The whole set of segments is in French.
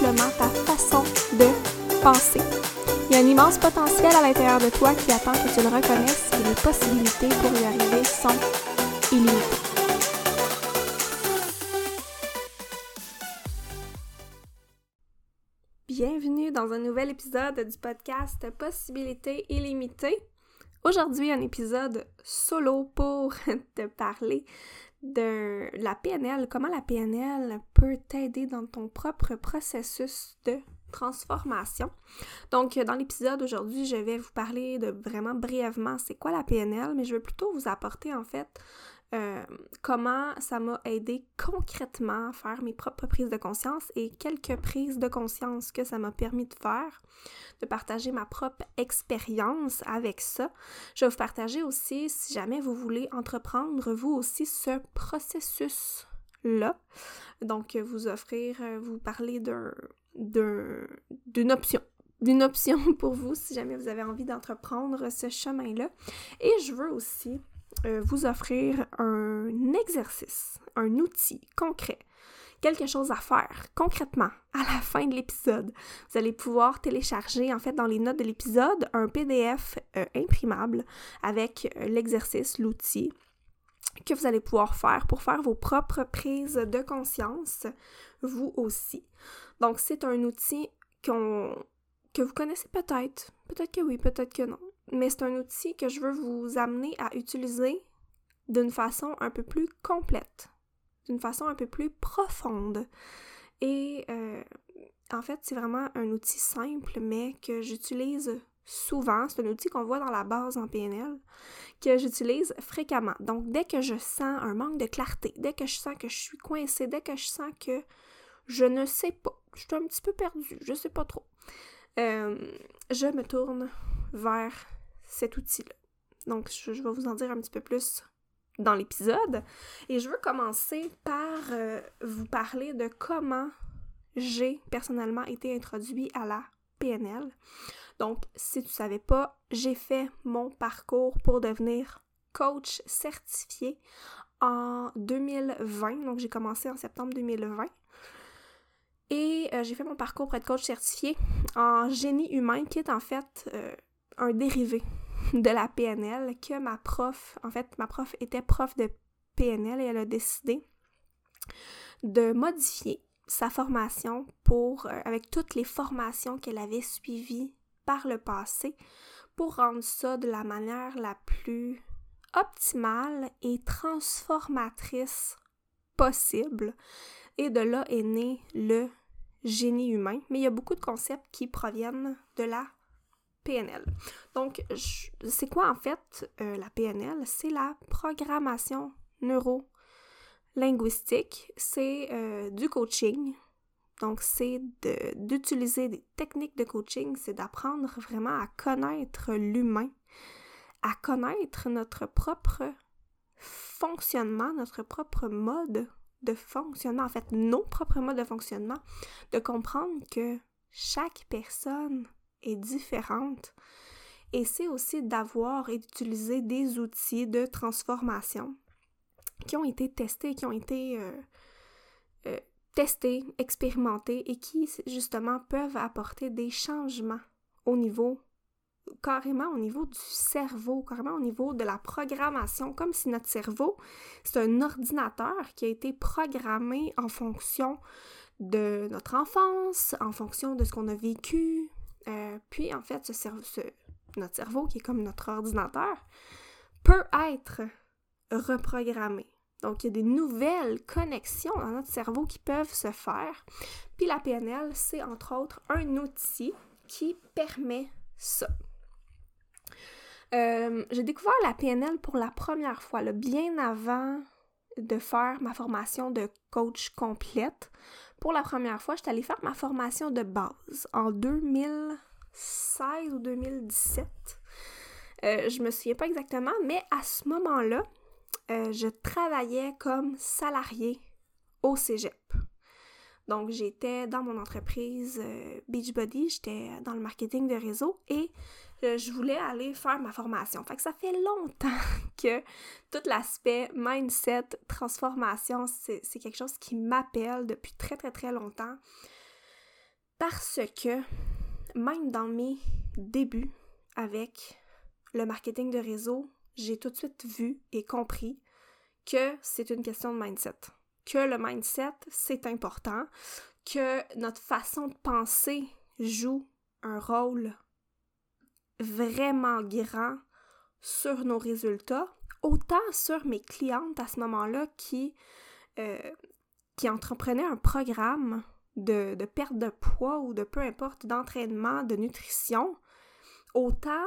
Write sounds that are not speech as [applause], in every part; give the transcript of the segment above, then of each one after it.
ta façon de penser. Il y a un immense potentiel à l'intérieur de toi qui attend que tu le reconnaisses et les possibilités pour y arriver sont illimitées. Bienvenue dans un nouvel épisode du podcast Possibilités illimitées. Aujourd'hui, un épisode solo pour [laughs] te parler de la PNL, comment la PNL peut t'aider dans ton propre processus de transformation. Donc, dans l'épisode aujourd'hui, je vais vous parler de vraiment brièvement c'est quoi la PNL, mais je veux plutôt vous apporter en fait euh, comment ça m'a aidé concrètement à faire mes propres prises de conscience et quelques prises de conscience que ça m'a permis de faire, de partager ma propre expérience avec ça. Je vais vous partager aussi, si jamais vous voulez entreprendre vous aussi ce processus là. Donc, vous offrir, euh, vous parler d'une option d'une option [laughs] pour vous si jamais vous avez envie d'entreprendre ce chemin-là. Et je veux aussi euh, vous offrir un exercice, un outil concret, quelque chose à faire concrètement à la fin de l'épisode. Vous allez pouvoir télécharger en fait dans les notes de l'épisode un PDF euh, imprimable avec euh, l'exercice, l'outil que vous allez pouvoir faire pour faire vos propres prises de conscience, vous aussi. Donc c'est un outil que vous connaissez peut-être, peut-être que oui, peut-être que non mais c'est un outil que je veux vous amener à utiliser d'une façon un peu plus complète, d'une façon un peu plus profonde. Et euh, en fait, c'est vraiment un outil simple, mais que j'utilise souvent. C'est un outil qu'on voit dans la base en PNL, que j'utilise fréquemment. Donc, dès que je sens un manque de clarté, dès que je sens que je suis coincée, dès que je sens que je ne sais pas, je suis un petit peu perdue, je sais pas trop, euh, je me tourne vers cet outil-là. Donc, je, vais vous en dire un petit peu plus dans l'épisode. Et je veux commencer par euh, vous parler de comment j'ai personnellement été introduit à la PNL. Donc, si tu ne savais pas, j'ai fait mon parcours pour devenir coach certifié en 2020. Donc, j'ai commencé en septembre 2020. Et euh, j'ai fait mon parcours pour être coach certifié en génie humain, qui est en fait euh, un dérivé [laughs] de la PNL que ma prof, en fait, ma prof était prof de PNL et elle a décidé de modifier sa formation pour, euh, avec toutes les formations qu'elle avait suivies par le passé, pour rendre ça de la manière la plus optimale et transformatrice possible. Et de là est né le génie humain. Mais il y a beaucoup de concepts qui proviennent de la PNL. Donc, c'est quoi en fait euh, la PNL? C'est la programmation neuro-linguistique. C'est euh, du coaching. Donc, c'est d'utiliser des techniques de coaching, c'est d'apprendre vraiment à connaître l'humain, à connaître notre propre fonctionnement, notre propre mode de fonctionnement, en fait, nos propres modes de fonctionnement, de comprendre que chaque personne est différente. Et c'est aussi d'avoir et d'utiliser des outils de transformation qui ont été testés, qui ont été euh, euh, testés, expérimentés et qui justement peuvent apporter des changements au niveau carrément au niveau du cerveau, carrément au niveau de la programmation, comme si notre cerveau, c'est un ordinateur qui a été programmé en fonction de notre enfance, en fonction de ce qu'on a vécu, euh, puis, en fait, notre cerveau, qui est comme notre ordinateur, peut être reprogrammé. Donc, il y a des nouvelles connexions dans notre cerveau qui peuvent se faire. Puis la PNL, c'est entre autres un outil qui permet ça. Euh, j'ai découvert la PNL pour la première fois, bien avant de faire ma formation de coach complète. Pour la première fois, j'étais allée faire ma formation de base en 2016 ou 2017. Euh, je me souviens pas exactement, mais à ce moment-là, euh, je travaillais comme salarié au cégep. Donc, j'étais dans mon entreprise euh, Beachbody, j'étais dans le marketing de réseau et je voulais aller faire ma formation. Fait que ça fait longtemps [laughs] que tout l'aspect mindset, transformation, c'est quelque chose qui m'appelle depuis très très très longtemps. Parce que même dans mes débuts avec le marketing de réseau, j'ai tout de suite vu et compris que c'est une question de mindset que le mindset, c'est important, que notre façon de penser joue un rôle vraiment grand sur nos résultats, autant sur mes clientes à ce moment-là qui, euh, entreprenaient un programme de, de, perte de poids ou de peu importe, d'entraînement, de nutrition, autant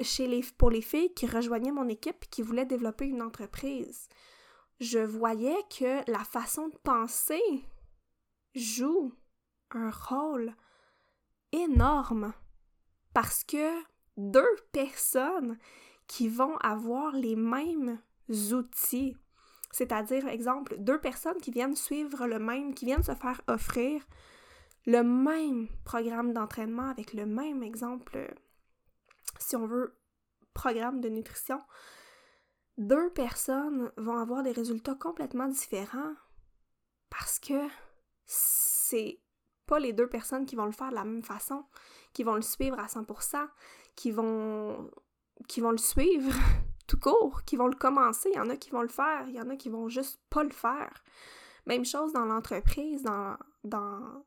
chez les, pour les filles qui rejoignaient mon équipe et qui voulaient développer une entreprise. Je voyais que la façon de penser joue un rôle énorme parce que deux personnes qui vont avoir les mêmes outils, c'est-à-dire, exemple, deux personnes qui viennent suivre le même, qui viennent se faire offrir le même programme d'entraînement avec le même exemple, si on veut, programme de nutrition, deux personnes vont avoir des résultats complètement différents parce que c'est pas les deux personnes qui vont le faire de la même façon, qui vont le suivre à 100%, qui vont qui vont le suivre [laughs] tout court, qui vont le commencer, il y en a qui vont le faire, il y en a qui vont juste pas le faire. Même chose dans l'entreprise, dans, dans,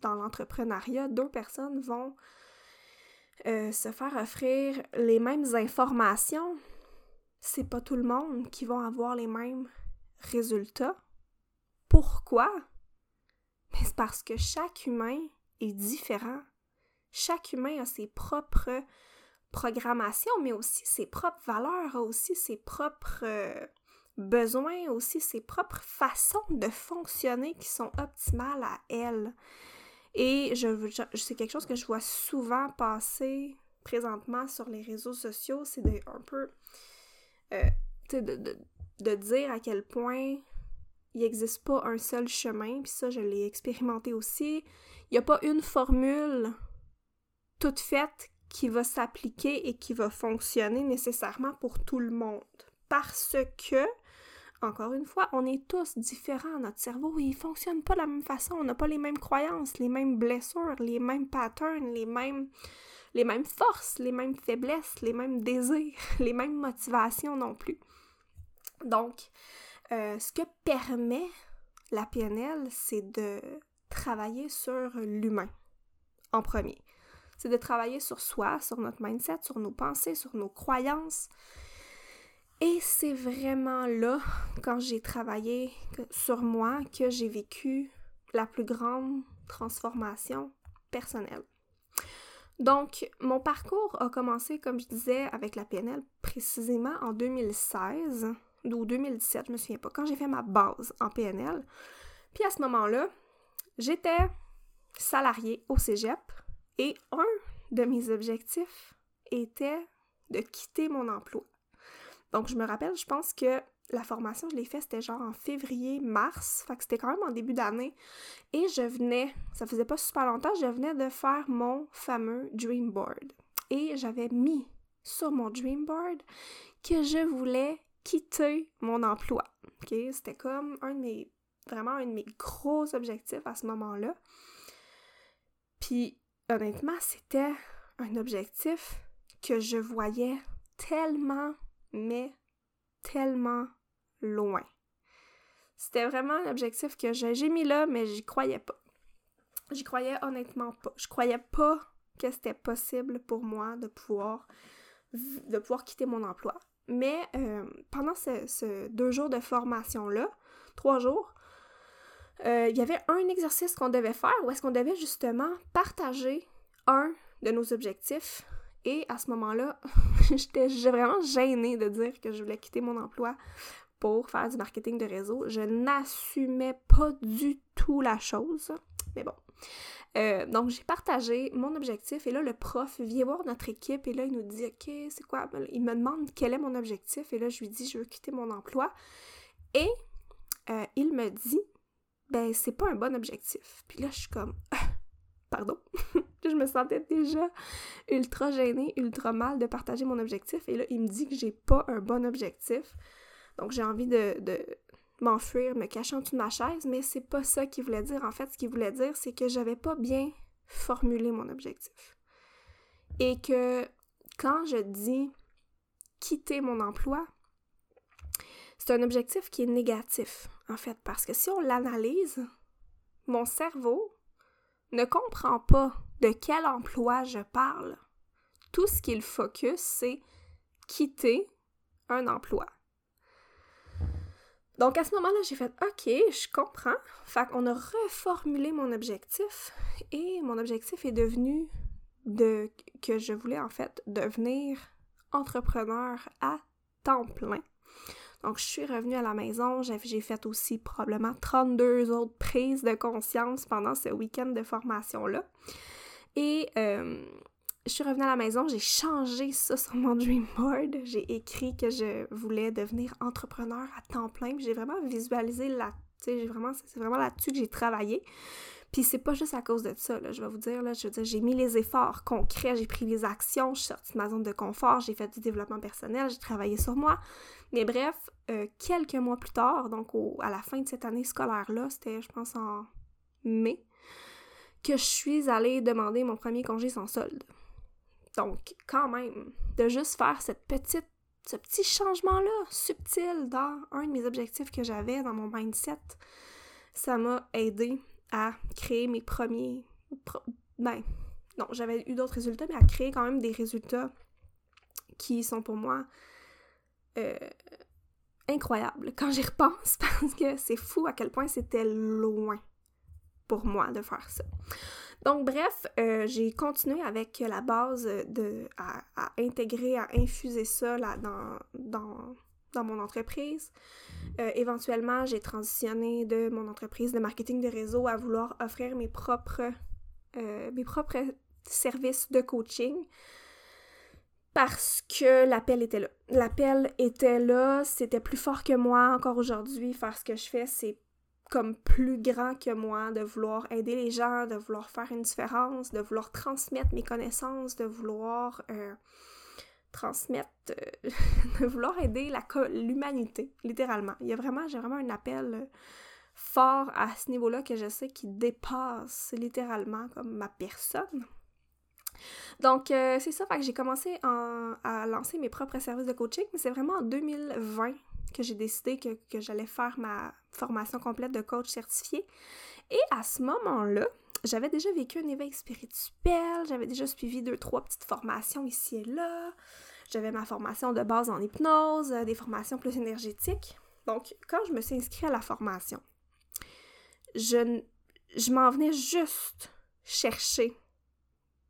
dans l'entrepreneuriat, deux personnes vont euh, se faire offrir les mêmes informations, c'est pas tout le monde qui va avoir les mêmes résultats. Pourquoi? Mais c'est parce que chaque humain est différent. Chaque humain a ses propres programmations, mais aussi ses propres valeurs, aussi ses propres euh, besoins, aussi ses propres façons de fonctionner qui sont optimales à elle. Et je, c'est quelque chose que je vois souvent passer présentement sur les réseaux sociaux, c'est un peu euh, de, dire à quel point il n'existe pas un seul chemin, puis ça, je l'ai expérimenté aussi. Il n'y a pas une formule toute faite qui va s'appliquer et qui va fonctionner nécessairement pour tout le monde. Parce que, encore une fois, on est tous différents. Notre cerveau, il fonctionne pas de la même façon. On n'a pas les mêmes croyances, les mêmes blessures, les mêmes patterns, les mêmes les mêmes forces, les mêmes faiblesses, les mêmes désirs, [laughs] les mêmes motivations non plus. Donc, euh, ce que permet la PNL, c'est de travailler sur l'humain en premier. C'est de travailler sur soi, sur notre mindset, sur nos pensées, sur nos croyances. Et c'est vraiment là, quand j'ai travaillé sur moi, que j'ai vécu la plus grande transformation personnelle. Donc, mon parcours a commencé, comme je disais, avec la PNL précisément en 2016 ou 2017, je me souviens pas, quand j'ai fait ma base en PNL. Puis à ce moment-là, j'étais salariée au cégep et un de mes objectifs était de quitter mon emploi. Donc, je me rappelle, je pense que la formation, je l'ai faite, c'était genre en février-mars, fait que c'était quand même en début d'année. Et je venais, ça faisait pas super longtemps, je venais de faire mon fameux Dream Board. Et j'avais mis sur mon Dream Board que je voulais quitter mon emploi. OK? C'était comme un de mes, vraiment un de mes gros objectifs à ce moment-là. Puis, honnêtement, c'était un objectif que je voyais tellement, mais tellement loin. C'était vraiment un objectif que j'ai mis là, mais j'y croyais pas. J'y croyais honnêtement pas. Je croyais pas que c'était possible pour moi de pouvoir, de pouvoir quitter mon emploi. Mais euh, pendant ce, deux jours de formation-là, trois jours, euh, il y avait un exercice qu'on devait faire où est-ce qu'on devait justement partager un de nos objectifs. Et à ce moment-là, [laughs] j'étais vraiment gênée de dire que je voulais quitter mon emploi pour faire du marketing de réseau. Je n'assumais pas du tout la chose. Mais bon. Euh, donc, j'ai partagé mon objectif et là, le prof vient voir notre équipe et là, il nous dit OK, c'est quoi Il me demande quel est mon objectif et là, je lui dis Je veux quitter mon emploi. Et euh, il me dit Ben, c'est pas un bon objectif. Puis là, je suis comme [laughs] Pardon. [laughs] je me sentais déjà ultra gênée, ultra mal de partager mon objectif et là, il me dit que j'ai pas un bon objectif. Donc, j'ai envie de, m'enfuir, me cacher en dessous de ma chaise, mais c'est pas ça qu'il voulait dire. En fait, ce qu'il voulait dire, c'est que j'avais pas bien formulé mon objectif. Et que quand je dis quitter mon emploi, c'est un objectif qui est négatif, en fait, parce que si on l'analyse, mon cerveau ne comprend pas de quel emploi je parle. Tout ce qu'il focus, c'est quitter un emploi. Donc à ce moment-là, j'ai fait OK, je comprends. Fait qu'on a reformulé mon objectif et mon objectif est devenu de que je voulais en fait devenir entrepreneur à temps plein. Donc je suis revenue à la maison, j'ai fait aussi probablement 32 autres prises de conscience pendant ce week-end de formation-là. Et euh, je suis revenue à la maison, j'ai changé ça sur mon dream board. J'ai écrit que je voulais devenir entrepreneur à temps plein. J'ai vraiment visualisé là, tu vraiment, c'est vraiment là-dessus que j'ai travaillé. Puis c'est pas juste à cause de ça, je vais vous dire, là, je veux dire, j'ai mis les efforts concrets, j'ai pris les actions, je suis sortie de ma zone de confort, j'ai fait du développement personnel, j'ai travaillé sur moi. Mais bref, euh, quelques mois plus tard, donc à la fin de cette année scolaire-là, c'était, je pense, en mai, que je suis allée demander mon premier congé sans solde. Donc, quand même, de juste faire cette petite, ce petit changement-là, subtil, dans un de mes objectifs que j'avais dans mon mindset, ça m'a aidé à créer mes premiers. ben, non, j'avais eu d'autres résultats, mais à créer quand même des résultats qui sont pour moi euh, incroyables quand j'y repense, [laughs] parce que c'est fou à quel point c'était loin pour moi de faire ça. Donc, bref, euh, j'ai continué avec la base de, à, intégrer, à infuser ça là, dans, dans, dans mon entreprise. Euh, éventuellement, j'ai transitionné de mon entreprise de marketing de réseau à vouloir offrir mes propres, euh, mes propres services de coaching parce que l'appel était là. L'appel était là, c'était plus fort que moi encore aujourd'hui. Faire ce que je fais, c'est comme plus grand que moi, de vouloir aider les gens, de vouloir faire une différence, de vouloir transmettre mes connaissances, de vouloir euh, transmettre, euh, [laughs] de vouloir aider l'humanité, littéralement. Il y a vraiment, j'ai vraiment un appel euh, fort à ce niveau-là que je sais qui dépasse littéralement comme ma personne. Donc, c'est ça, fait que j'ai commencé à lancer mes propres services de coaching, mais c'est vraiment en 2020 que j'ai décidé que, j'allais faire ma formation complète de coach certifié. Et à ce moment-là, j'avais déjà vécu un éveil spirituel, j'avais déjà suivi deux, trois petites formations ici et là. J'avais ma formation de base en hypnose, euh, des formations plus énergétiques. Donc, quand je me suis inscrite à la formation, je, je m'en venais juste chercher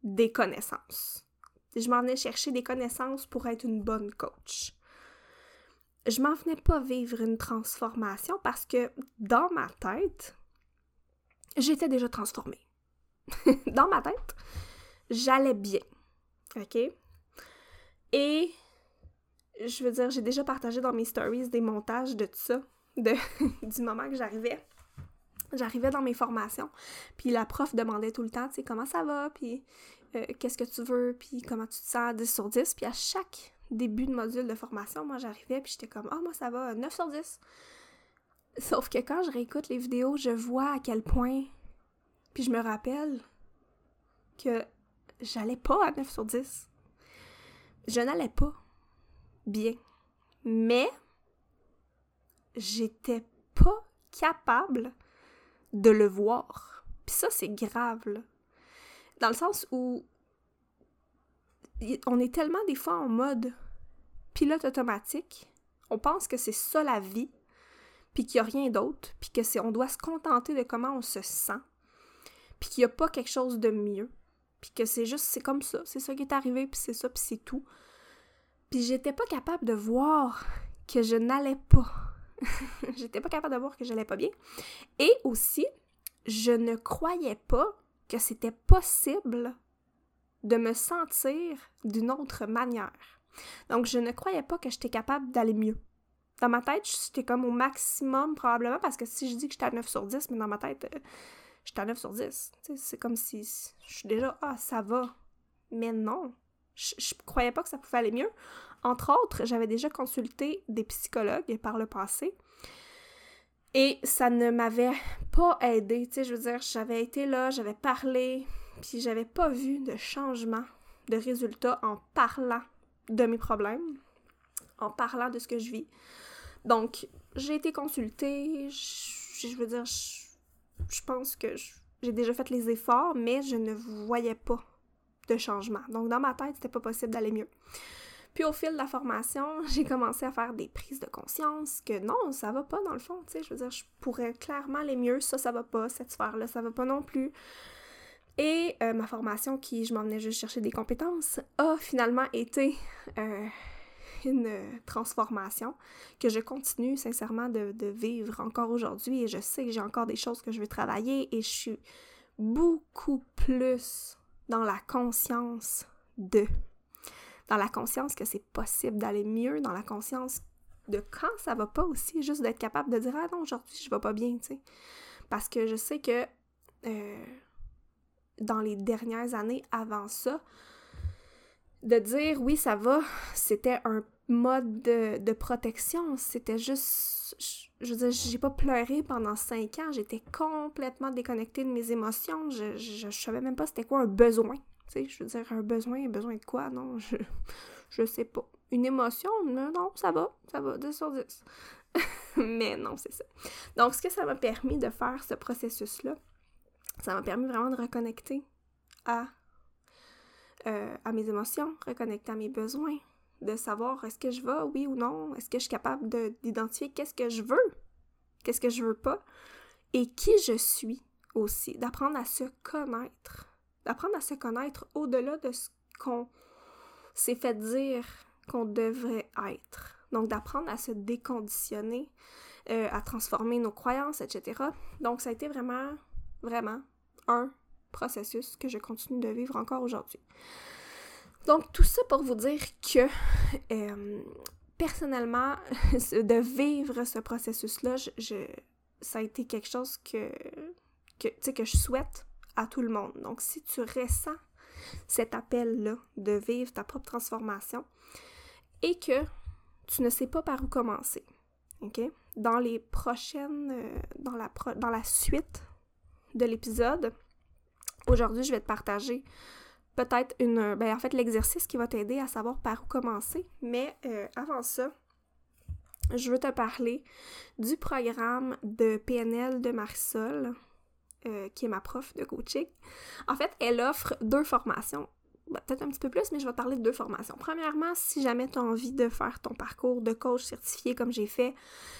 des connaissances. Je m'en venais chercher des connaissances pour être une bonne coach je m'en venais pas vivre une transformation parce que dans ma tête, j'étais déjà transformée. [laughs] dans ma tête, j'allais bien. OK? Et je veux dire, j'ai déjà partagé dans mes stories des montages de tout ça, [laughs] du moment que j'arrivais. J'arrivais dans mes formations, puis la prof demandait tout le temps, tu sais, comment ça va, puis euh, qu'est-ce que tu veux, puis comment tu te sens 10 sur 10, puis à chaque début de module de formation, moi j'arrivais puis j'étais comme Ah, moi ça va, 9 sur 10. Sauf que quand je réécoute les vidéos, je vois à quel point, puis je me rappelle que j'allais pas à 9 sur 10. Je n'allais pas bien. Mais j'étais pas capable de le voir. Puis ça, c'est grave. Dans le sens où on est tellement des fois en mode pilote automatique, on pense que c'est ça la vie, puis qu'il n'y a rien d'autre, puis que c'est on doit se contenter de comment on se sent, puis qu'il n'y a pas quelque chose de mieux, puis que c'est juste c'est comme ça, c'est ça qui est arrivé, puis c'est ça, puis c'est tout. Puis j'étais pas capable de voir que je n'allais pas [laughs] J'étais pas capable de voir que j'allais pas bien. Et aussi, je ne croyais pas que c'était possible de me sentir d'une autre manière. Donc, je ne croyais pas que j'étais capable d'aller mieux. Dans ma tête, j'étais comme au maximum, probablement, parce que si je dis que j'étais à 9 sur 10, mais dans ma tête, euh, j'étais à 9 sur 10. C'est comme si je suis déjà, ah, ça va. Mais non, je, croyais pas que ça pouvait aller mieux. Entre autres, j'avais déjà consulté des psychologues par le passé. Et ça ne m'avait pas aidé, je veux dire, j'avais été là, j'avais parlé, puis j'avais pas vu de changement, de résultat en parlant de mes problèmes, en parlant de ce que je vis. Donc, j'ai été consultée, je, veux dire, je, pense que j'ai déjà fait les efforts, mais je ne voyais pas de changement. Donc, dans ma tête, c'était pas possible d'aller mieux. Puis au fil de la formation, [laughs] j'ai commencé à faire des prises de conscience que non, ça va pas dans le fond, tu sais, je veux dire, je pourrais clairement aller mieux, ça, ça va pas, cette sphère-là, ça va pas non plus. Et euh, ma formation, qui je m'en juste chercher des compétences, a finalement été euh, une transformation que je continue sincèrement de, de vivre encore aujourd'hui. Et je sais que j'ai encore des choses que je veux travailler et je suis beaucoup plus dans la conscience de. Dans la conscience que c'est possible d'aller mieux, dans la conscience de quand ça va pas aussi, juste d'être capable de dire Ah non, aujourd'hui je vais pas bien, tu sais. Parce que je sais que. Euh, dans les dernières années avant ça, de dire oui, ça va, c'était un mode de, protection. C'était juste. Je, veux dire, j'ai pas pleuré pendant cinq ans. J'étais complètement déconnectée de mes émotions. Je, je, savais même pas c'était quoi un besoin. Tu sais, je veux dire, un besoin, un besoin de quoi? Non, je, je sais pas. Une émotion? Non, ça va, ça va, 10 sur 10. [laughs] Mais non, c'est ça. Donc, ce que ça m'a permis de faire, ce processus-là, ça m'a permis vraiment de reconnecter à, euh, à mes émotions, reconnecter à mes besoins, de savoir est-ce que je vais, oui ou non, est-ce que je suis capable d'identifier qu'est-ce que je veux, qu'est-ce que je veux pas, et qui je suis aussi, d'apprendre à se connaître, d'apprendre à se connaître au-delà de ce qu'on s'est fait dire qu'on devrait être. Donc d'apprendre à se déconditionner, euh, à transformer nos croyances, etc. Donc ça a été vraiment vraiment un processus que je continue de vivre encore aujourd'hui. Donc, tout ça pour vous dire que euh, personnellement, [laughs] de vivre ce processus-là, ça a été quelque chose que, que, que je souhaite à tout le monde. Donc, si tu ressens cet appel-là de vivre ta propre transformation et que tu ne sais pas par où commencer? Dans les prochaines, euh, dans la suite de l'épisode, aujourd'hui, je vais te partager peut-être une. Ben, en fait, l'exercice qui va t'aider à savoir par où commencer. Mais euh, avant ça, je veux te parler du programme de PNL de Marisol, euh, qui est ma prof de coaching. En fait, elle offre deux formations. Ben, peut-être un petit peu plus, mais je vais te parler de deux formations. Premièrement, si jamais tu as envie de faire ton parcours de coach certifié comme j'ai fait,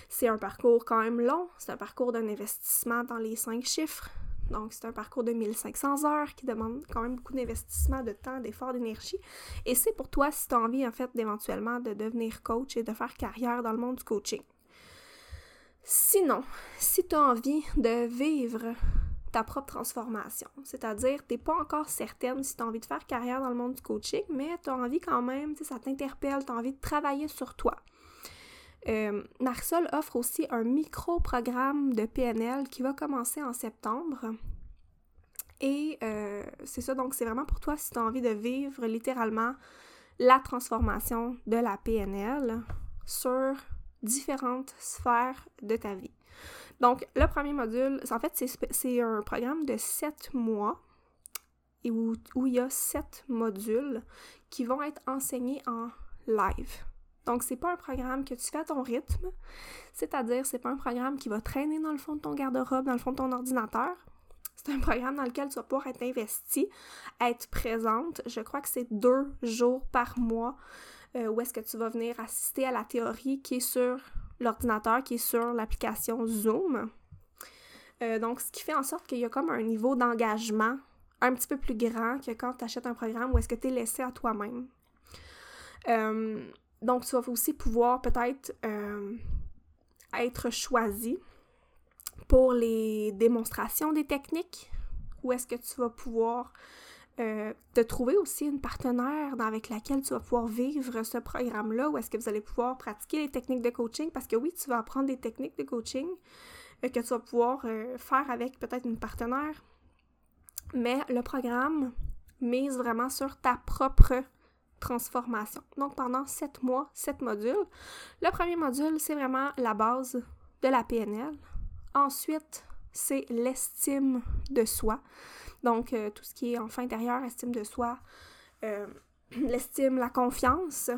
c'est un parcours quand même long. C'est un parcours d'un investissement dans les cinq chiffres. Donc, c'est un parcours de 1500 heures qui demande quand même beaucoup d'investissement, de temps, d'effort, d'énergie. Et c'est pour toi si tu as envie, en fait, d'éventuellement de devenir coach et de faire carrière dans le monde du coaching. Sinon, si tu as envie de vivre ta propre transformation, c'est-à-dire tu n'es pas encore certaine si tu as envie de faire carrière dans le monde du coaching, mais tu as envie quand même, ça t'interpelle, tu as envie de travailler sur toi. Euh, offre aussi un micro-programme de PNL qui va commencer en septembre. Et euh, c'est ça, donc c'est vraiment pour toi si tu as envie de vivre littéralement la transformation de la PNL sur différentes sphères de ta vie. Donc, le premier module, en fait, c'est un programme de sept mois et où, où il y a sept modules qui vont être enseignés en live. Donc, c'est pas un programme que tu fais à ton rythme, c'est-à-dire, c'est pas un programme qui va traîner dans le fond de ton garde-robe, dans le fond de ton ordinateur. C'est un programme dans lequel tu vas pouvoir être investi, être présente. Je crois que c'est deux jours par mois euh, où est-ce que tu vas venir assister à la théorie qui est sur l'ordinateur, qui est sur l'application Zoom. Euh, donc, ce qui fait en sorte qu'il y a comme un niveau d'engagement un petit peu plus grand que quand tu achètes un programme où est-ce que tu es laissé à toi-même. Euh, donc, tu vas aussi pouvoir peut-être euh, être choisi pour les démonstrations des techniques, où est-ce que tu vas pouvoir euh, te trouver aussi une partenaire avec laquelle tu vas pouvoir vivre ce programme-là, où est-ce que vous allez pouvoir pratiquer les techniques de coaching, parce que oui, tu vas apprendre des techniques de coaching euh, que tu vas pouvoir faire avec peut-être une partenaire, mais le programme mise vraiment sur ta propre transformation. Donc pendant sept mois, sept modules. Le premier module, c'est vraiment la base de la PNL. Ensuite, c'est l'estime de soi. Donc, euh, tout ce qui est enfant intérieur, estime de soi, euh, [clears throat] l'estime, la confiance.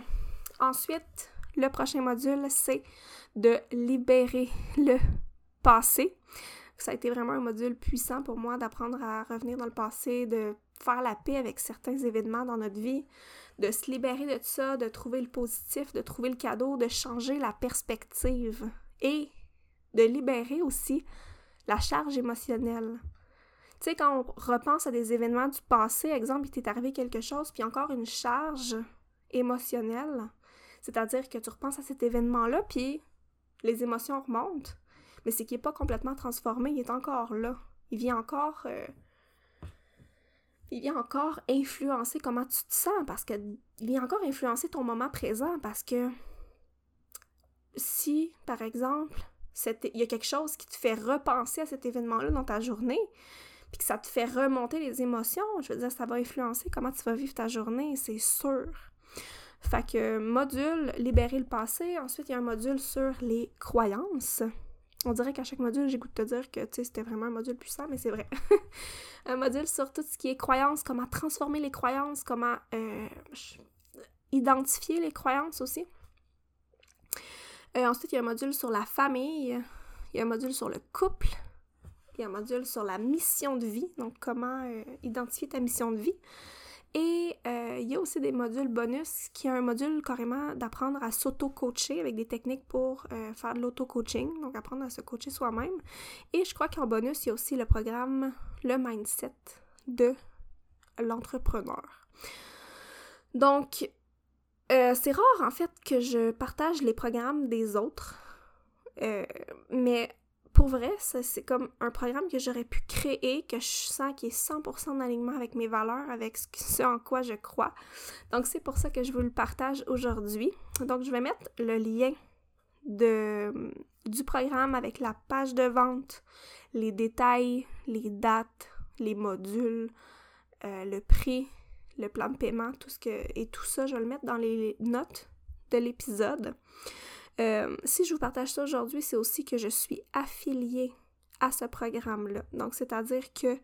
Ensuite, le prochain module, c'est de libérer le passé. Ça a été vraiment un module puissant pour moi d'apprendre à revenir dans le passé, de faire la paix avec certains événements dans notre vie, de se libérer de ça, de trouver le positif, de trouver le cadeau, de changer la perspective et de libérer aussi la charge émotionnelle. Tu sais, quand on repense à des événements du passé, exemple, il t'est arrivé quelque chose, puis encore une charge émotionnelle, c'est-à-dire que tu repenses à cet événement-là, puis les émotions remontent, mais c'est qu'il n'est pas complètement transformé, il est encore là. Il vient encore... Euh, il vient encore influencer comment tu te sens, parce que... Il vient encore influencer ton moment présent, parce que si, par exemple, il y a quelque chose qui te fait repenser à cet événement-là dans ta journée, puis que ça te fait remonter les émotions, je veux dire, ça va influencer comment tu vas vivre ta journée, c'est sûr. Fait que module libérer le passé, ensuite il y a un module sur les croyances. On dirait qu'à chaque module, j'écoute te dire que c'était vraiment un module puissant, mais c'est vrai. [laughs] un module sur tout ce qui est croyances, comment transformer les croyances, comment euh, identifier les croyances aussi. Euh, ensuite, il y a un module sur la famille, il y a un module sur le couple, il y a un module sur la mission de vie, donc comment euh, identifier ta mission de vie. Et euh, il y a aussi des modules bonus qui a un module carrément d'apprendre à s'auto-coacher avec des techniques pour faire de l'auto-coaching, donc apprendre à se coacher soi-même. Et je crois qu'en bonus, il y a aussi le programme Le Mindset de l'entrepreneur. Donc, euh, c'est rare en fait que je partage les programmes des autres. Euh, mais pour vrai, c'est comme un programme que j'aurais pu créer, que je sens qui est 100% en alignement avec mes valeurs, avec ce, en quoi je crois. Donc c'est pour ça que je vous le partage aujourd'hui. Donc je vais mettre le lien de, du programme avec la page de vente, les détails, les dates, les modules, euh, le prix, le plan de paiement, tout ce que. Et tout ça, je vais le mettre dans les notes de l'épisode. Euh, si je vous partage ça aujourd'hui, c'est aussi que je suis affiliée à ce programme-là. Donc, c'est-à-dire que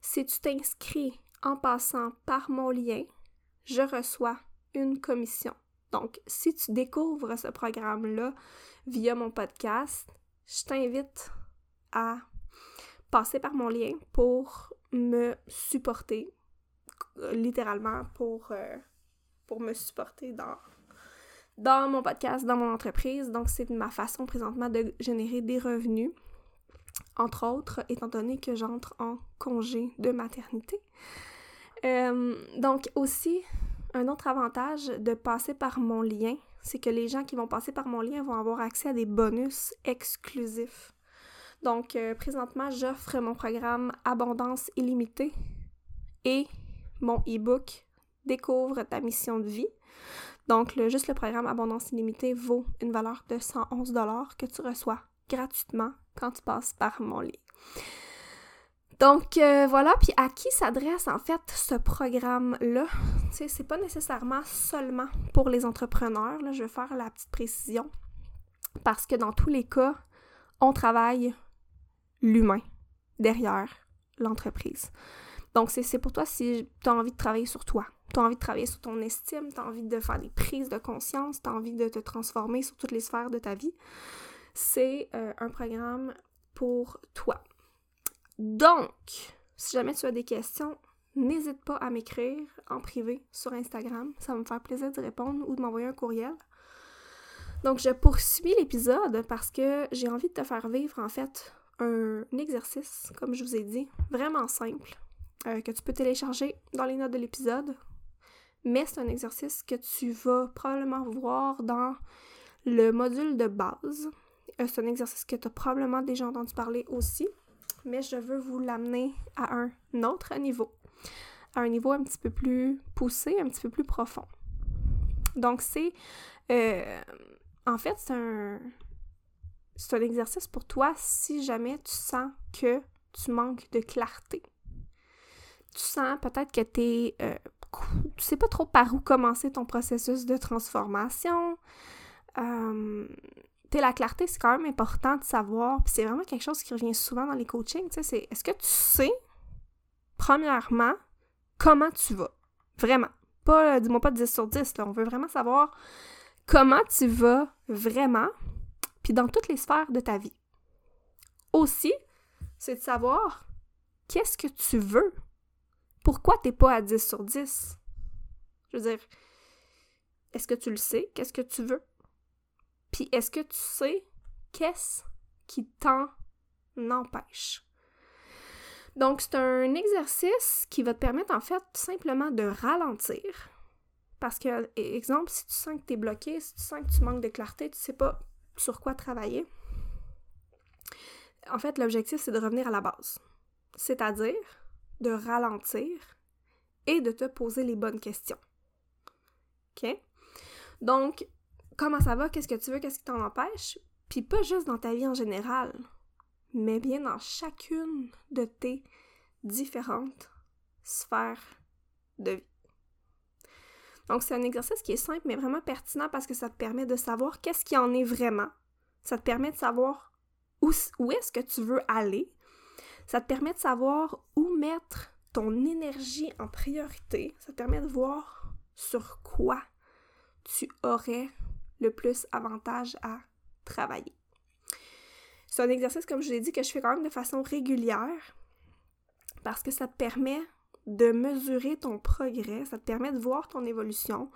si tu t'inscris en passant par mon lien, je reçois une commission. Donc, si tu découvres ce programme-là via mon podcast, je t'invite à passer par mon lien pour me supporter, littéralement pour, euh, pour me supporter dans, dans mon podcast, dans mon entreprise. Donc, c'est ma façon présentement de générer des revenus, entre autres, étant donné que j'entre en congé de maternité. Euh, donc, aussi, un autre avantage de passer par mon lien, c'est que les gens qui vont passer par mon lien vont avoir accès à des bonus exclusifs. Donc, euh, présentement, j'offre mon programme Abondance illimitée et mon e-book Découvre ta mission de vie. Donc, juste le programme Abondance illimitée vaut une valeur de 111 que tu reçois gratuitement quand tu passes par mon lien. Donc euh, voilà, puis à qui s'adresse en fait ce programme-là? Tu sais, c'est pas nécessairement seulement pour les entrepreneurs, là, je vais faire la petite précision, parce que dans tous les cas, on travaille l'humain derrière l'entreprise. Donc, c'est pour toi si tu as envie de travailler sur toi, tu as envie de travailler sur ton estime, tu as envie de faire des prises de conscience, tu as envie de te transformer sur toutes les sphères de ta vie. C'est euh, un programme pour toi. Donc, si jamais tu as des questions, n'hésite pas à m'écrire en privé sur Instagram. Ça va me faire plaisir de répondre ou de m'envoyer un courriel. Donc, je poursuis l'épisode parce que j'ai envie de te faire vivre en fait un exercice, comme je vous ai dit, vraiment simple, euh, que tu peux télécharger dans les notes de l'épisode. Mais c'est un exercice que tu vas probablement voir dans le module de base. Euh, c'est un exercice que tu as probablement déjà entendu parler aussi, mais je veux vous l'amener à un autre niveau, à un niveau un petit peu plus poussé, un petit peu plus profond. Donc, c'est. Euh, en fait, c'est un. C'est un exercice pour toi si jamais tu sens que tu manques de clarté. Tu sens peut-être que tu es. Euh, tu sais pas trop par où commencer ton processus de transformation. Euh, la clarté, c'est quand même important de savoir. Puis c'est vraiment quelque chose qui revient souvent dans les coachings. C'est est-ce que tu sais, premièrement, comment tu vas? Vraiment. Pas, dis-moi pas 10 sur 10, là. On veut vraiment savoir comment tu vas vraiment, puis dans toutes les sphères de ta vie. Aussi, c'est de savoir qu'est-ce que tu veux. Pourquoi t'es pas à 10 sur 10? Je veux dire, est-ce que tu le sais? Qu'est-ce que tu veux? Puis est-ce que tu sais qu'est-ce qui t'en empêche? Donc, c'est un exercice qui va te permettre, en fait, simplement de ralentir. Parce que, exemple, si tu sens que tu es bloqué, si tu sens que tu manques de clarté, tu sais pas sur quoi travailler, en fait, l'objectif, c'est de revenir à la base. C'est-à-dire de ralentir et de te poser les bonnes questions. OK? Donc, comment ça va, qu'est-ce que tu veux, qu'est-ce qui t'en empêche, puis pas juste dans ta vie en général, mais bien dans chacune de tes différentes sphères de vie. Donc c'est un exercice qui est simple mais vraiment pertinent parce que ça te permet de savoir qu'est-ce qui en est vraiment. Ça te permet de savoir où, où est-ce que tu veux aller. Ça te permet de savoir où mettre ton énergie en priorité. Ça te permet de voir sur quoi tu aurais le plus avantage à travailler. C'est un exercice, comme je l'ai dit, que je fais quand même de façon régulière parce que ça te permet de mesurer ton progrès, ça te permet de voir ton évolution,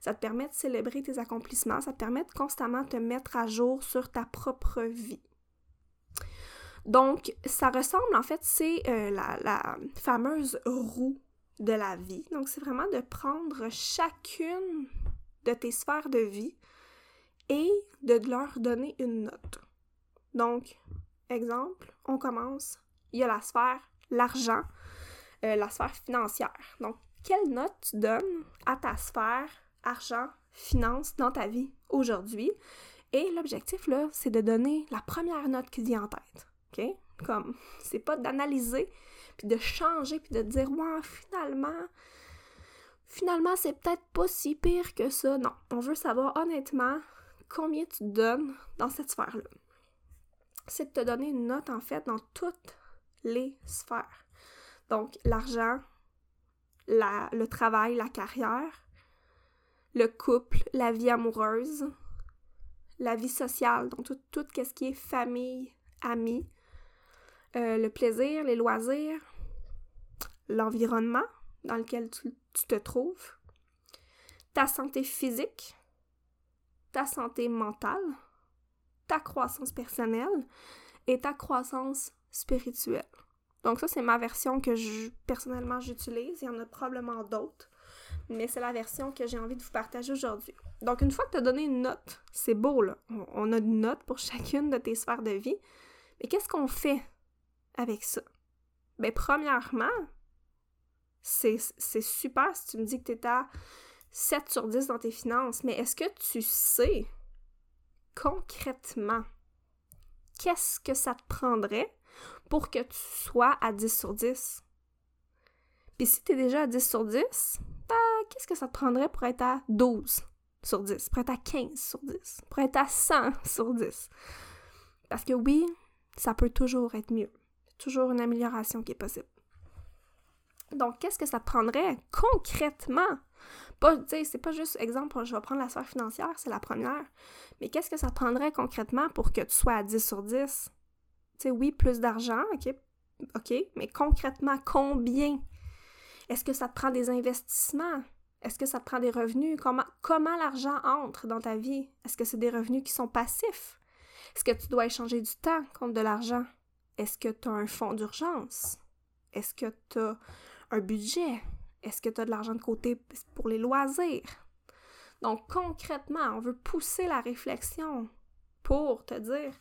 ça te permet de célébrer tes accomplissements, ça te permet de constamment te mettre à jour sur ta propre vie. Donc, ça ressemble, en fait, c'est euh, la, fameuse roue de la vie. Donc, c'est vraiment de prendre chacune de tes sphères de vie et de leur donner une note. Donc, exemple, on commence, il y a la sphère l'argent, euh, la sphère financière. Donc, quelle note tu donnes à ta sphère argent, finance dans ta vie aujourd'hui? Et l'objectif, là, c'est de donner la première note qui vient en tête. OK? Comme, c'est pas d'analyser, puis de changer, puis de dire, ouais, finalement, finalement, c'est peut-être pas si pire que ça. Non, on veut savoir honnêtement combien tu donnes dans cette sphère-là. C'est de te donner une note, en fait, dans toutes les sphères. Donc, l'argent, le travail, la carrière, le couple, la vie amoureuse, la vie sociale, donc tout, tout ce qui est famille, amis, euh, le plaisir, les loisirs, l'environnement dans lequel tu te trouves, ta santé physique, ta santé mentale, ta croissance personnelle et ta croissance spirituelle. Donc ça, c'est ma version que je, personnellement j'utilise. Il y en a probablement d'autres, mais c'est la version que j'ai envie de vous partager aujourd'hui. Donc une fois que tu as donné une note, c'est beau là, on a une note pour [laughs] chacune de tes sphères de vie, mais qu'est-ce qu'on fait avec ça? Ben premièrement, c'est super si tu me dis que tu es à 7 sur 10 dans tes finances, mais est-ce que tu sais concrètement qu'est-ce que ça te prendrait pour que tu sois à 10 sur 10? Puis si tu es déjà à 10 sur 10, ben, qu'est-ce que ça te prendrait pour être à 12 sur 10, pour être à 15 sur 10, pour être à 100 sur 10? Parce que oui, ça peut toujours être mieux. Toujours une amélioration qui est possible. Donc, qu'est-ce que ça prendrait concrètement? Pas, c'est pas juste, exemple, je vais prendre la sphère financière, c'est la première, mais qu'est-ce que ça prendrait concrètement pour que tu sois à 10 sur 10? Tu sais, oui, plus d'argent, ok, ok, mais concrètement, combien? Est-ce que ça te prend des investissements? Est-ce que ça te prend des revenus? Comment, comment l'argent entre dans ta vie? Est-ce que c'est des revenus qui sont passifs? Est-ce que tu dois échanger du temps contre de l'argent? Est-ce que tu as un fonds d'urgence? Est-ce que tu as un budget? Est-ce que tu as de l'argent de côté pour les loisirs? Donc concrètement, on veut pousser la réflexion pour te dire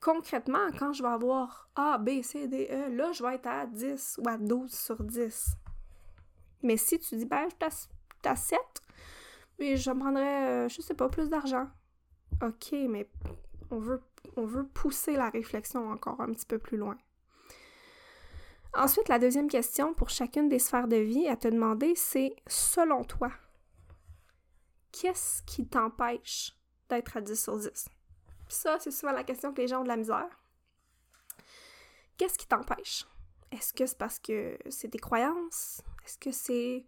concrètement, quand je vais avoir A, B, C, D, E, là, je vais être à 10 ou à 12 sur 10. Mais si tu dis, ben, je suis à 7, mais je prendrais, euh, je sais pas, plus d'argent. Ok, mais on veut, on veut pousser la réflexion encore un petit peu plus loin. Ensuite, la deuxième question pour chacune des sphères de vie à te demander, c'est selon toi, qu'est-ce qui t'empêche d'être à 10 sur 10? ça, c'est souvent la question que les gens ont de la misère. Qu'est-ce qui t'empêche? Est-ce que c'est parce que c'est tes croyances? Est-ce que c'est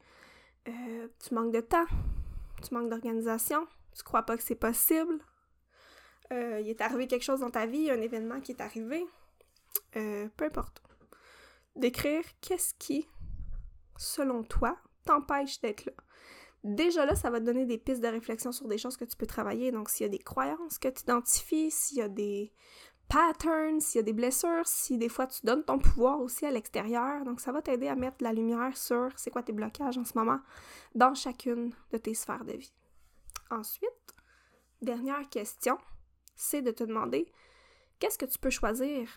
euh, tu manques de temps? Tu manques d'organisation? Tu crois pas que c'est possible? Euh, il est arrivé quelque chose dans ta vie, un événement qui est arrivé? Euh, peu importe. D'écrire qu'est-ce qui, selon toi, t'empêche d'être là. Déjà là, ça va te donner des pistes de réflexion sur des choses que tu peux travailler. Donc, s'il y a des croyances que tu identifies, s'il y a des patterns, s'il y a des blessures, si des fois tu donnes ton pouvoir aussi à l'extérieur. Donc, ça va t'aider à mettre la lumière sur c'est quoi tes blocages en ce moment dans chacune de tes sphères de vie. Ensuite, dernière question, c'est de te demander qu'est-ce que tu peux choisir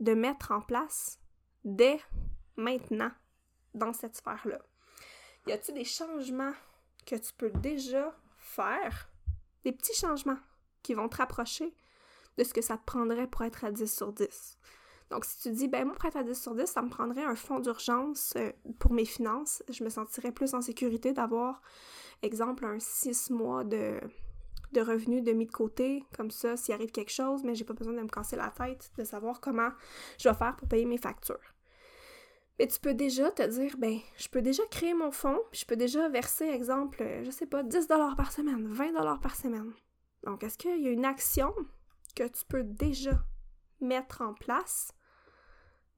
de mettre en place dès maintenant dans cette sphère-là? Y a-t-il des changements que tu peux déjà faire? Des petits changements qui vont te rapprocher de ce que ça te prendrait pour être à 10 sur 10. Donc, si tu dis, ben moi, pour être à 10 sur 10, ça me prendrait un fonds d'urgence euh, pour mes finances, je me sentirais plus en sécurité d'avoir, exemple, un 6 mois de, de revenus de mis de côté, comme ça, s'il arrive quelque chose, mais j'ai pas besoin de me casser la tête de savoir comment je vais faire pour payer mes factures. Mais tu peux déjà te dire, ben, je peux déjà créer mon fonds, je peux déjà verser, exemple, je sais pas, 10 par semaine, 20 par semaine. Donc, est-ce qu'il y a une action que tu peux déjà mettre en place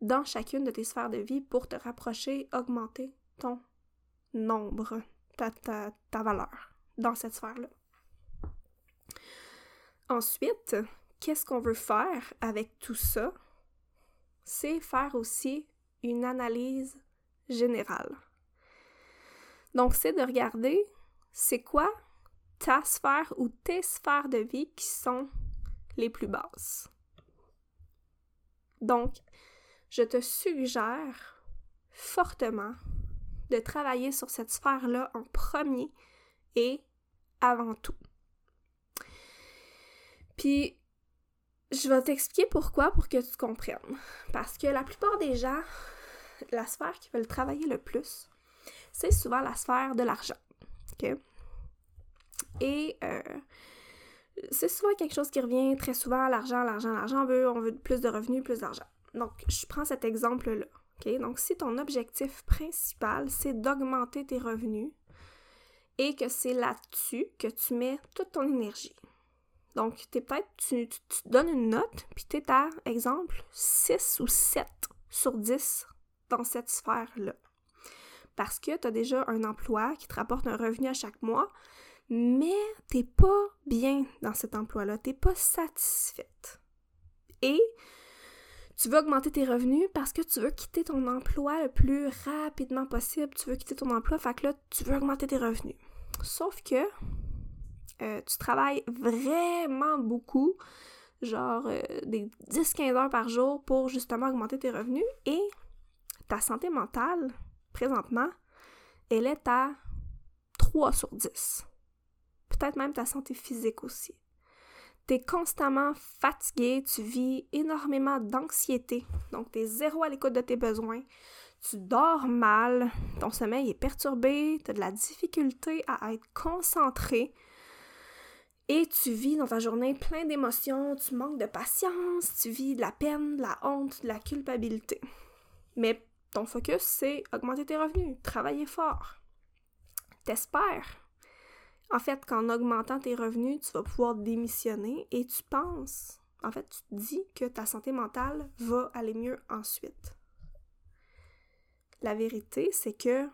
dans chacune de tes sphères de vie pour te rapprocher, augmenter ton nombre, ta, ta, ta valeur dans cette sphère-là? Ensuite, qu'est-ce qu'on veut faire avec tout ça? C'est faire aussi une analyse générale. Donc, c'est de regarder c'est quoi ta sphère ou tes sphères de vie qui sont les plus basses. Donc, je te suggère fortement de travailler sur cette sphère-là en premier et avant tout. Puis, je vais t'expliquer pourquoi pour que tu comprennes. Parce que la plupart des gens, la sphère qui veulent travailler le plus, c'est souvent la sphère de l'argent. Et euh, c'est souvent quelque chose qui revient très souvent, l'argent, l'argent, l'argent, on veut, on veut plus de revenus, plus d'argent. Donc, je prends cet exemple-là. Donc, si ton objectif principal, c'est d'augmenter tes revenus et que c'est là-dessus que tu mets toute ton énergie, donc, es peut-être, tu, donnes une note, puis tu es à, exemple, 6 ou 7 sur 10 dans cette sphère-là. Parce que tu as déjà un emploi qui te rapporte un revenu à chaque mois, mais t'es pas bien dans cet emploi-là, t'es pas satisfaite. Et tu veux augmenter tes revenus parce que tu veux quitter ton emploi le plus rapidement possible, tu veux quitter ton emploi, fait que là, tu veux augmenter tes revenus. Sauf que euh, tu travailles vraiment beaucoup, genre euh, des 10-15 heures par jour pour justement augmenter tes revenus et ta santé mentale, présentement, elle est à 3 sur 10. Peut-être même ta santé physique aussi. Tu es constamment fatigué, tu vis énormément d'anxiété, donc tu es zéro à l'écoute de tes besoins, tu dors mal, ton sommeil est perturbé, tu as de la difficulté à être concentré, et tu vis dans ta journée plein d'émotions, tu manques de patience, tu vis de la peine, de la honte, de la culpabilité. Mais ton focus, c'est augmenter tes revenus, travailler fort. T'espères. En fait, qu'en augmentant tes revenus, tu vas pouvoir démissionner et tu penses, en fait, tu te dis que ta santé mentale va aller mieux ensuite. La vérité, c'est que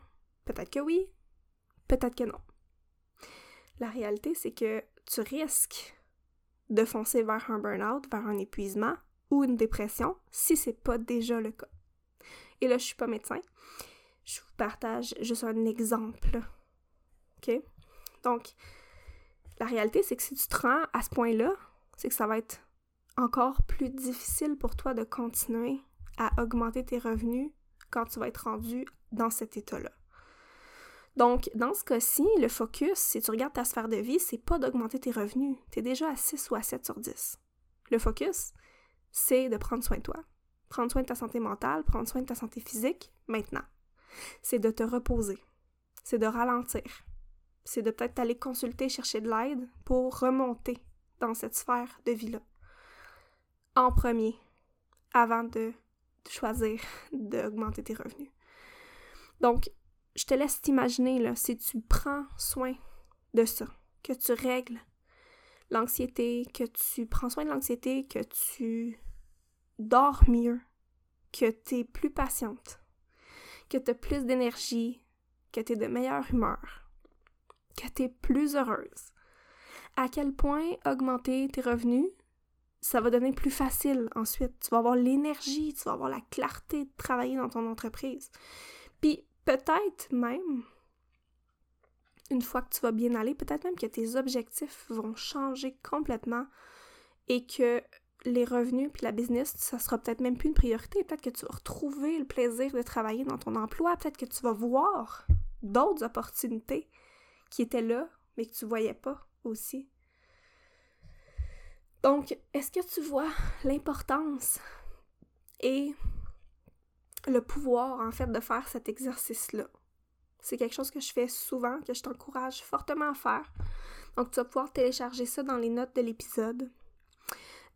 peut-être que oui, peut-être que non. La réalité, c'est que tu risques de foncer vers un burn-out, vers un épuisement ou une dépression si c'est pas déjà le cas. Et là, je suis pas médecin. Je vous partage juste un exemple. OK? Donc, la réalité, c'est que si tu te rends à ce point-là, c'est que ça va être encore plus difficile pour toi de continuer à augmenter tes revenus quand tu vas être rendu dans cet état-là. Donc, dans ce cas-ci, le focus, si tu regardes ta sphère de vie, c'est pas d'augmenter tes revenus. Tu es déjà à 6 ou à 7 sur 10. Le focus, c'est de prendre soin de toi. Prendre soin de ta santé mentale, prendre soin de ta santé physique, maintenant. C'est de te reposer. C'est de ralentir. C'est de peut-être aller consulter, chercher de l'aide pour remonter dans cette sphère de vie-là. En premier, avant de choisir [laughs] d'augmenter tes revenus. Donc, je te laisse t'imaginer, là, si tu prends soin de ça, que tu règles l'anxiété, que tu prends soin de l'anxiété, que tu dors mieux, que tu es plus patiente, que tu as plus d'énergie, que tu es de meilleure humeur, que tu es plus heureuse. À quel point augmenter tes revenus, ça va donner plus facile ensuite. Tu vas avoir l'énergie, tu vas avoir la clarté de travailler dans ton entreprise. Puis peut-être même, une fois que tu vas bien aller, peut-être même que tes objectifs vont changer complètement et que les revenus puis la business, ça sera peut-être même plus une priorité. Peut-être que tu vas retrouver le plaisir de travailler dans ton emploi. Peut-être que tu vas voir d'autres opportunités qui étaient là, mais que tu voyais pas aussi. Donc, est-ce que tu vois l'importance et le pouvoir, en fait, de faire cet exercice-là? C'est quelque chose que je fais souvent, que je t'encourage fortement à faire. Donc, tu vas pouvoir télécharger ça dans les notes de l'épisode.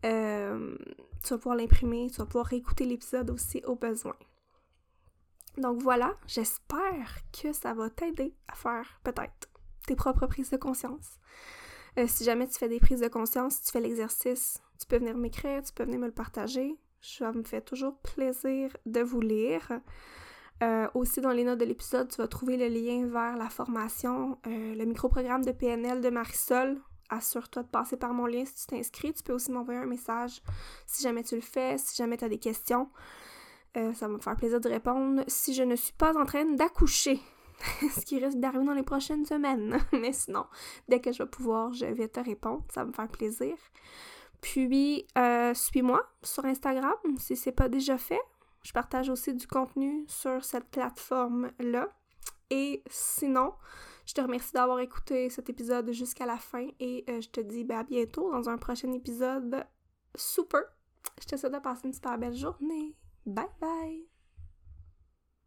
Euh, tu vas pouvoir l'imprimer, tu vas pouvoir réécouter l'épisode aussi au besoin. Donc voilà, j'espère que ça va t'aider à faire peut-être tes propres prises de conscience. Euh, si jamais tu fais des prises de conscience, tu fais l'exercice, tu peux venir m'écrire, tu peux venir me le partager. Ça me fait toujours plaisir de vous lire. Euh, aussi, dans les notes de l'épisode, tu vas trouver le lien vers la formation, euh, le microprogramme de PNL de Marisol. Assure-toi de passer par mon lien si tu t'inscris. Tu peux aussi m'envoyer un message si jamais tu le fais, si jamais tu as des questions. ça va me faire plaisir de répondre. Si je ne suis pas en train d'accoucher, [laughs] ce qui risque d'arriver dans les prochaines semaines. [laughs] Mais sinon, dès que je vais pouvoir, je vais te répondre. Ça va me faire plaisir. Puis, euh, suis-moi sur Instagram si c'est pas déjà fait. Je partage aussi du contenu sur cette plateforme-là. Et sinon, je te remercie d'avoir écouté cet épisode jusqu'à la fin et euh, je te dis ben, à bientôt dans un prochain épisode super. Je te souhaite de passer une super belle journée. Bye bye!